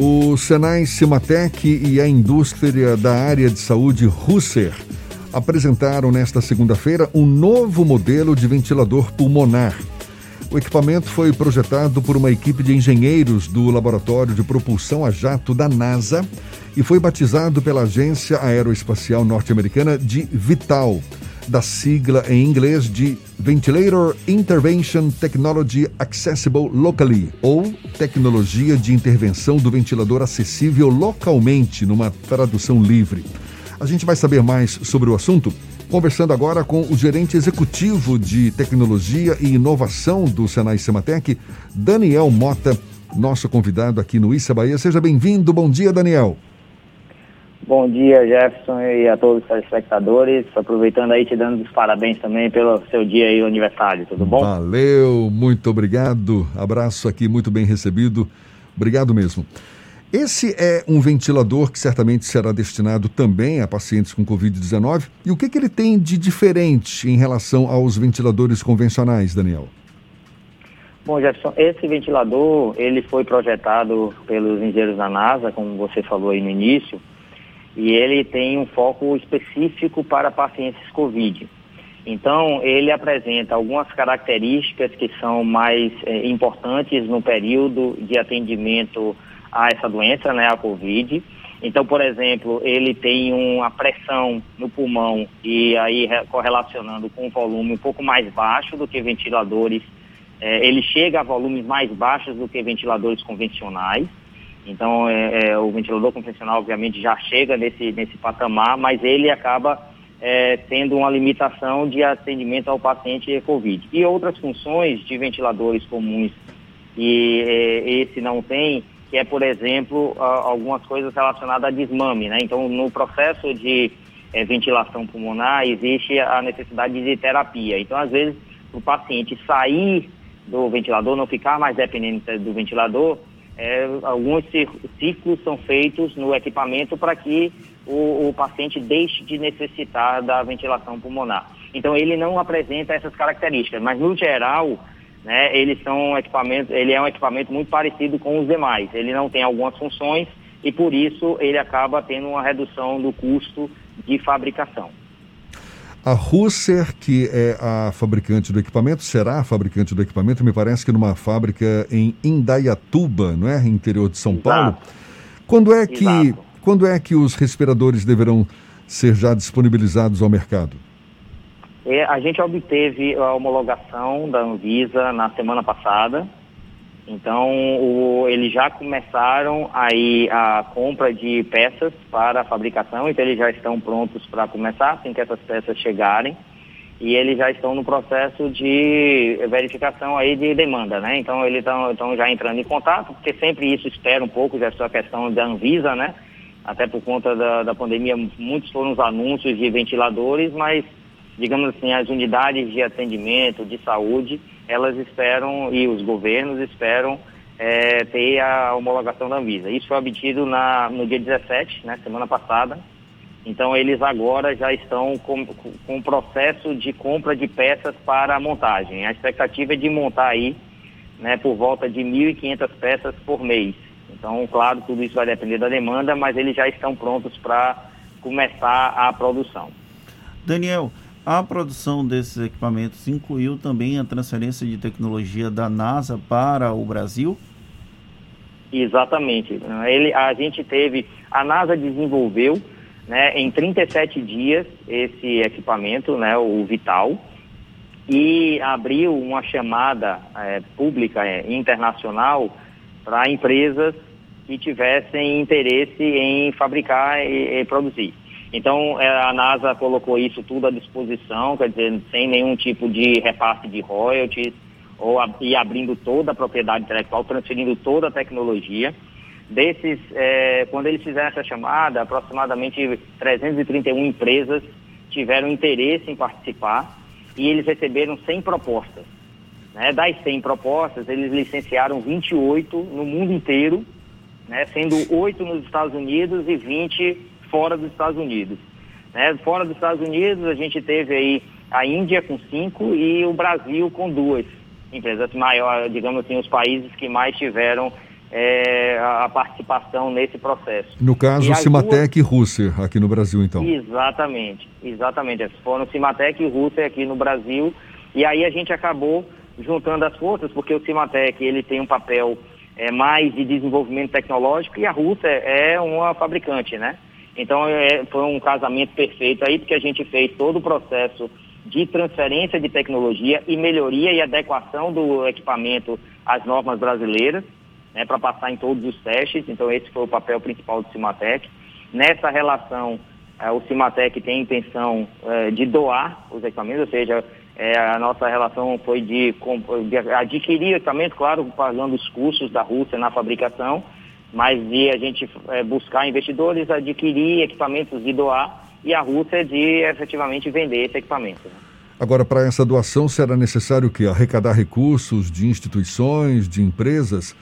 O Senai Cimatec e a indústria da área de saúde Russer apresentaram nesta segunda-feira um novo modelo de ventilador pulmonar. O equipamento foi projetado por uma equipe de engenheiros do Laboratório de Propulsão a Jato da NASA e foi batizado pela Agência Aeroespacial Norte-Americana de Vital da sigla em inglês de Ventilator Intervention Technology Accessible Locally, ou Tecnologia de Intervenção do Ventilador Acessível Localmente, numa tradução livre. A gente vai saber mais sobre o assunto conversando agora com o gerente executivo de tecnologia e inovação do Senai Sematec, Daniel Mota, nosso convidado aqui no Issa Bahia. Seja bem-vindo. Bom dia, Daniel. Bom dia, Jefferson, e a todos os telespectadores. Aproveitando aí, te dando os parabéns também pelo seu dia e aniversário, tudo bom? Valeu, muito obrigado. Abraço aqui, muito bem recebido. Obrigado mesmo. Esse é um ventilador que certamente será destinado também a pacientes com Covid-19. E o que, que ele tem de diferente em relação aos ventiladores convencionais, Daniel? Bom, Jefferson, esse ventilador, ele foi projetado pelos engenheiros da NASA, como você falou aí no início, e ele tem um foco específico para pacientes COVID. Então, ele apresenta algumas características que são mais é, importantes no período de atendimento a essa doença, né, a COVID. Então, por exemplo, ele tem uma pressão no pulmão e aí correlacionando com um volume um pouco mais baixo do que ventiladores, é, ele chega a volumes mais baixos do que ventiladores convencionais. Então, é, é, o ventilador convencional, obviamente, já chega nesse, nesse patamar, mas ele acaba é, tendo uma limitação de atendimento ao paciente COVID. E outras funções de ventiladores comuns que é, esse não tem, que é, por exemplo, algumas coisas relacionadas a desmame. Né? Então, no processo de é, ventilação pulmonar, existe a necessidade de terapia. Então, às vezes, o paciente sair do ventilador, não ficar mais dependente do ventilador, é, alguns ciclos são feitos no equipamento para que o, o, paciente deixe de necessitar da ventilação pulmonar. Então ele não apresenta essas características, mas no geral, né, eles são equipamentos, ele é um equipamento muito parecido com os demais. Ele não tem algumas funções e por isso ele acaba tendo uma redução do custo de fabricação. A Russer, que é a fabricante do equipamento, será a fabricante do equipamento, me parece que numa fábrica em Indaiatuba, não é? Interior de São Exato. Paulo. Quando é que Exato. quando é que os respiradores deverão ser já disponibilizados ao mercado? É, a gente obteve a homologação da Anvisa na semana passada então, o, eles já começaram aí a compra de peças para a fabricação, então eles já estão prontos para começar, assim que essas peças chegarem. E eles já estão no processo de verificação aí de demanda, né? Então, eles estão já entrando em contato, porque sempre isso espera um pouco, já é a questão da Anvisa, né? Até por conta da, da pandemia, muitos foram os anúncios de ventiladores, mas, digamos assim, as unidades de atendimento, de saúde, elas esperam, e os governos esperam, é, ter a homologação da Anvisa. Isso foi obtido na, no dia 17, né, semana passada. Então, eles agora já estão com, com processo de compra de peças para a montagem. A expectativa é de montar aí né, por volta de 1.500 peças por mês. Então, claro, tudo isso vai depender da demanda, mas eles já estão prontos para começar a produção. Daniel, a produção desses equipamentos incluiu também a transferência de tecnologia da NASA para o Brasil? Exatamente. Ele, a gente teve, a NASA desenvolveu né, em 37 dias esse equipamento, né, o Vital, e abriu uma chamada é, pública é, internacional para empresas que tivessem interesse em fabricar e, e produzir. Então, é, a NASA colocou isso tudo à disposição, quer dizer, sem nenhum tipo de repasse de royalties, ou e abrindo toda a propriedade intelectual, transferindo toda a tecnologia. Desses, é, quando eles fizeram essa chamada, aproximadamente 331 empresas tiveram interesse em participar e eles receberam 100 propostas. Né? Das 100 propostas, eles licenciaram 28 no mundo inteiro, né? sendo 8 nos Estados Unidos e 20 fora dos Estados Unidos. Né? Fora dos Estados Unidos, a gente teve aí a Índia com cinco e o Brasil com duas empresas maiores, digamos assim, os países que mais tiveram é, a participação nesse processo. No caso, Cimatec duas... e Russer, aqui no Brasil, então. Exatamente, exatamente. Foram Cimatec e Russer aqui no Brasil, e aí a gente acabou juntando as forças, porque o Cimatec ele tem um papel é, mais de desenvolvimento tecnológico e a Rússia é uma fabricante, né? Então é, foi um casamento perfeito aí, porque a gente fez todo o processo de transferência de tecnologia e melhoria e adequação do equipamento às normas brasileiras né, para passar em todos os testes. Então, esse foi o papel principal do Cimatec. Nessa relação, eh, o Cimatec tem a intenção eh, de doar os equipamentos, ou seja, eh, a nossa relação foi de, de adquirir equipamento, claro, pagando os custos da Rússia na fabricação, mas de a gente buscar investidores, adquirir equipamentos e doar, e a Rússia de efetivamente vender esse equipamento. Né? Agora, para essa doação, será necessário que arrecadar recursos de instituições, de empresas?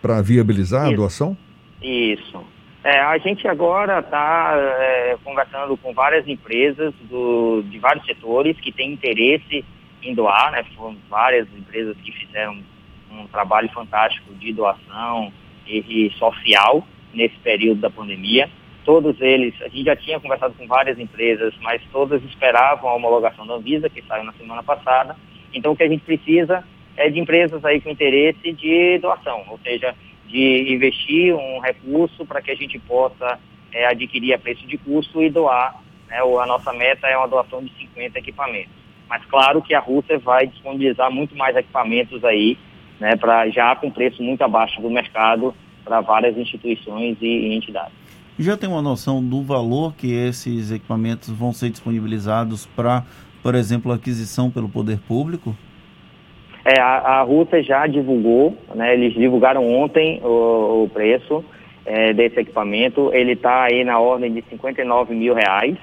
para viabilizar Isso. a doação? Isso. É, a gente agora está é, conversando com várias empresas do, de vários setores que têm interesse em doar, né? Foram várias empresas que fizeram um trabalho fantástico de doação e, e social nesse período da pandemia. Todos eles, a gente já tinha conversado com várias empresas, mas todas esperavam a homologação da Anvisa, que saiu na semana passada. Então, o que a gente precisa é, de empresas aí com interesse de doação, ou seja, de investir um recurso para que a gente possa é, adquirir a preço de custo e doar. Né, a nossa meta é uma doação de 50 equipamentos. Mas claro que a Rússia vai disponibilizar muito mais equipamentos aí, né, para já com preço muito abaixo do mercado para várias instituições e, e entidades. Já tem uma noção do valor que esses equipamentos vão ser disponibilizados para, por exemplo, aquisição pelo poder público? É, a, a Rússia já divulgou, né, eles divulgaram ontem o, o preço é, desse equipamento. Ele está aí na ordem de 59 mil reais.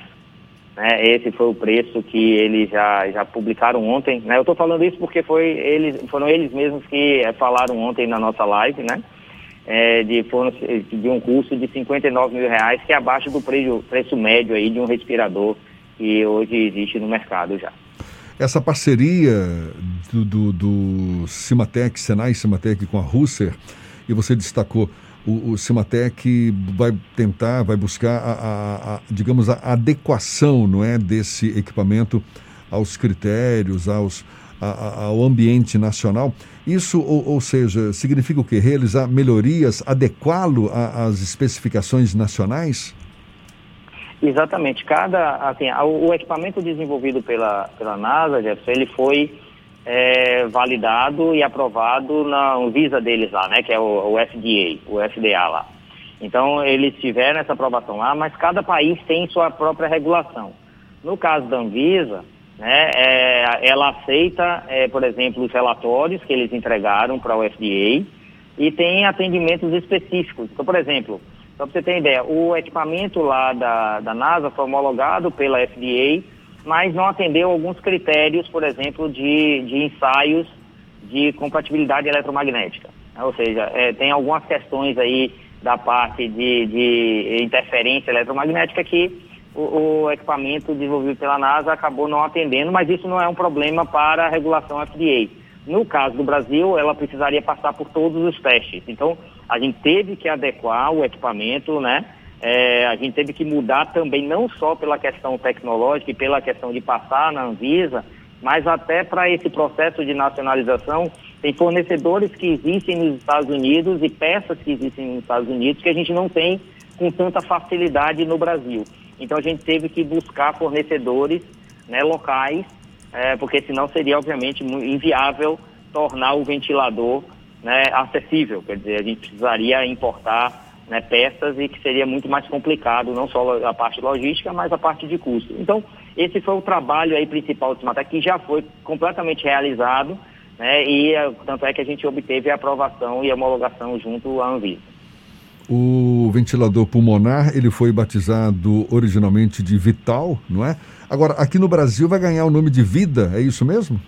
Né, esse foi o preço que eles já, já publicaram ontem. Né, eu estou falando isso porque foi eles, foram eles mesmos que é, falaram ontem na nossa live, né? É, de, de um custo de 59 mil reais, que é abaixo do preço, preço médio aí de um respirador que hoje existe no mercado já. Essa parceria do, do, do Cimatec, Senai Cimatec com a Russer, e você destacou, o, o Cimatec vai tentar, vai buscar, a, a, a, digamos, a adequação não é, desse equipamento aos critérios, aos, ao ambiente nacional. Isso, ou, ou, seja, significa o quê? Realizar melhorias, adequá-lo às especificações nacionais? Exatamente. Cada, assim, o, equipamento desenvolvido pela, pela NASA, Jefferson, ele foi é, validado e aprovado na visa deles lá, né, que é o, o FDA, o FDA lá. Então, eles tiveram essa aprovação lá, mas cada país tem sua própria regulação. No caso da Anvisa, né, é, ela aceita, é, por exemplo, os relatórios que eles entregaram para o FDA e tem atendimentos específicos. Então, por exemplo, só para você ter ideia, o equipamento lá da, da NASA foi homologado pela FDA, mas não atendeu alguns critérios, por exemplo, de, de ensaios de compatibilidade eletromagnética. Ou seja, é, tem algumas questões aí da parte de, de interferência eletromagnética que o, o, equipamento desenvolvido pela NASA acabou não atendendo, mas isso não é um problema para a regulação FDA. No caso do Brasil, ela precisaria passar por todos os testes. Então, a gente teve que adequar o equipamento, né? É, a gente teve que mudar também, não só pela questão tecnológica e pela questão de passar na Anvisa, mas até para esse processo de nacionalização, tem fornecedores que existem nos Estados Unidos e peças que existem nos Estados Unidos que a gente não tem com tanta facilidade no Brasil. Então a gente teve que buscar fornecedores né, locais é, porque senão seria, obviamente, inviável tornar o ventilador né, acessível. Quer dizer, a gente precisaria importar né, peças e que seria muito mais complicado, não só a parte logística, mas a parte de custo. Então, esse foi o trabalho aí principal do Cimatec, que já foi completamente realizado, né, e eh, tanto é que a gente obteve a aprovação e a homologação junto à Anvisa. O ventilador pulmonar, ele foi batizado originalmente de Vital, não é? Agora, aqui no Brasil vai ganhar o nome de Vida, é isso mesmo?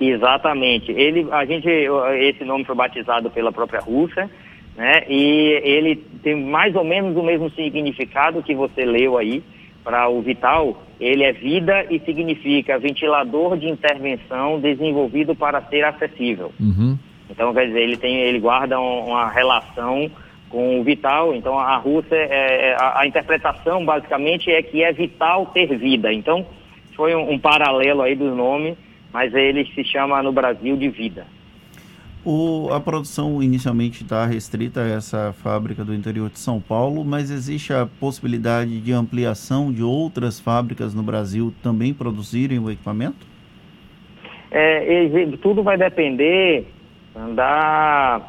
Exatamente. Ele, a gente, esse nome foi batizado pela própria Rússia, né? E ele tem mais ou menos o mesmo significado que você leu aí para o Vital. Ele é vida e significa ventilador de intervenção desenvolvido para ser acessível. Uhum. Então, quer dizer, ele, tem, ele guarda uma relação com o vital. Então, a Rússia, é, é, a, a, interpretação basicamente é que é vital ter vida. Então, foi um, um paralelo aí dos nomes, mas ele se chama no Brasil de vida. O, a produção inicialmente está restrita a essa fábrica do interior de São Paulo, mas existe a possibilidade de ampliação de outras fábricas no Brasil também produzirem o equipamento? É, tudo vai depender da,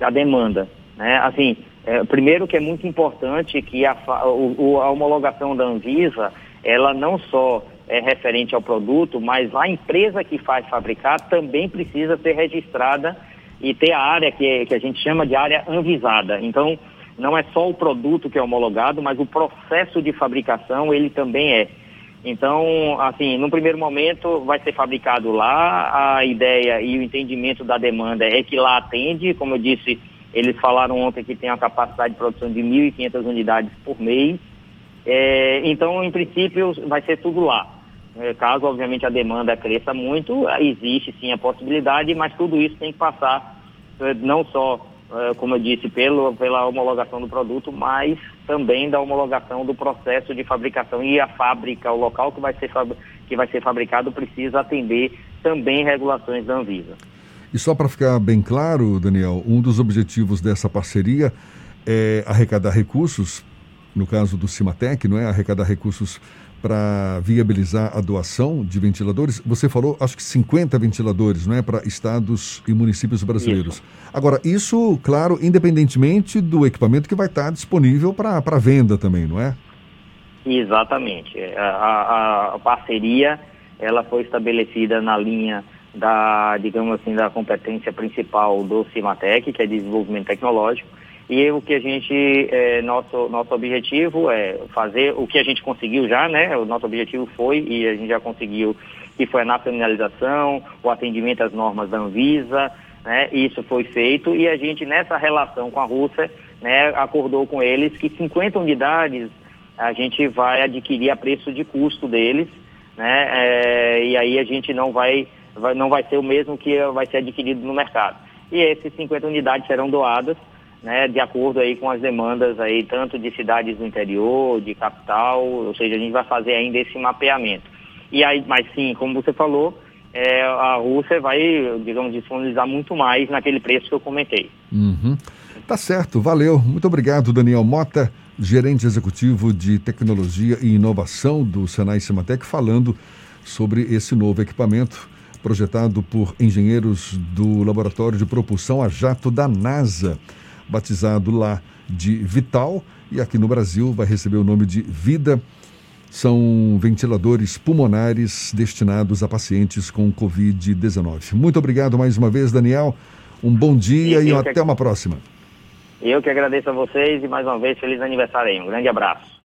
da demanda. Né? Assim, é, primeiro que é muito importante que a, o, a homologação da Anvisa, ela não só é referente ao produto, mas a empresa que faz fabricar também precisa ser registrada e ter a área que, que a gente chama de área anvisada. Então, não é só o produto que é homologado, mas o processo de fabricação ele também é. Então, assim, no primeiro momento vai ser fabricado lá, a ideia e o entendimento da demanda é que lá atende, como eu disse, eles falaram ontem que tem uma capacidade de produção de 1.500 unidades por mês. É, então, em princípio, vai ser tudo lá. É, caso, obviamente, a demanda cresça muito, existe sim a possibilidade, mas tudo isso tem que passar é, não só, é, como eu disse, pelo, pela homologação do produto, mas também da homologação do processo de fabricação e a fábrica, o local que vai ser, que vai ser fabricado precisa atender também regulações da Anvisa. E só para ficar bem claro, Daniel, um dos objetivos dessa parceria é arrecadar recursos, no caso do Cimatec, não é? Arrecadar recursos para viabilizar a doação de ventiladores. Você falou, acho que 50 ventiladores, não é, para estados e municípios brasileiros. Isso. Agora, isso, claro, independentemente do equipamento que vai estar disponível para venda também, não é? Exatamente. É, a, a, a, parceria, ela foi estabelecida na linha da, digamos assim, da competência principal do Cimatec, que é desenvolvimento tecnológico, e o que a gente, é, nosso, nosso objetivo é fazer o que a gente conseguiu já, né? O nosso objetivo foi, e a gente já conseguiu, que foi a nacionalização, o atendimento às normas da Anvisa, né? Isso foi feito e a gente, nessa relação com a Rússia, né, acordou com eles que 50 unidades a gente vai adquirir a preço de custo deles, né? É, e aí a gente não vai, vai, não vai ser o mesmo que vai ser adquirido no mercado. E esses 50 unidades serão doadas né, de acordo aí com as demandas aí, tanto de cidades do interior, de capital, ou seja, a gente vai fazer ainda esse mapeamento. E aí, mas sim, como você falou, é, a Rússia vai, digamos, disponibilizar muito mais naquele preço que eu comentei. Uhum. Tá certo, valeu. Muito obrigado, Daniel Mota, gerente executivo de tecnologia e inovação do Senai Cimatec, falando sobre esse novo equipamento projetado por engenheiros do Laboratório de Propulsão a Jato da NASA batizado lá de Vital e aqui no Brasil vai receber o nome de Vida. São ventiladores pulmonares destinados a pacientes com Covid-19. Muito obrigado mais uma vez, Daniel. Um bom dia e, e até uma próxima. Eu que agradeço a vocês e mais uma vez feliz aniversário aí. Um grande abraço.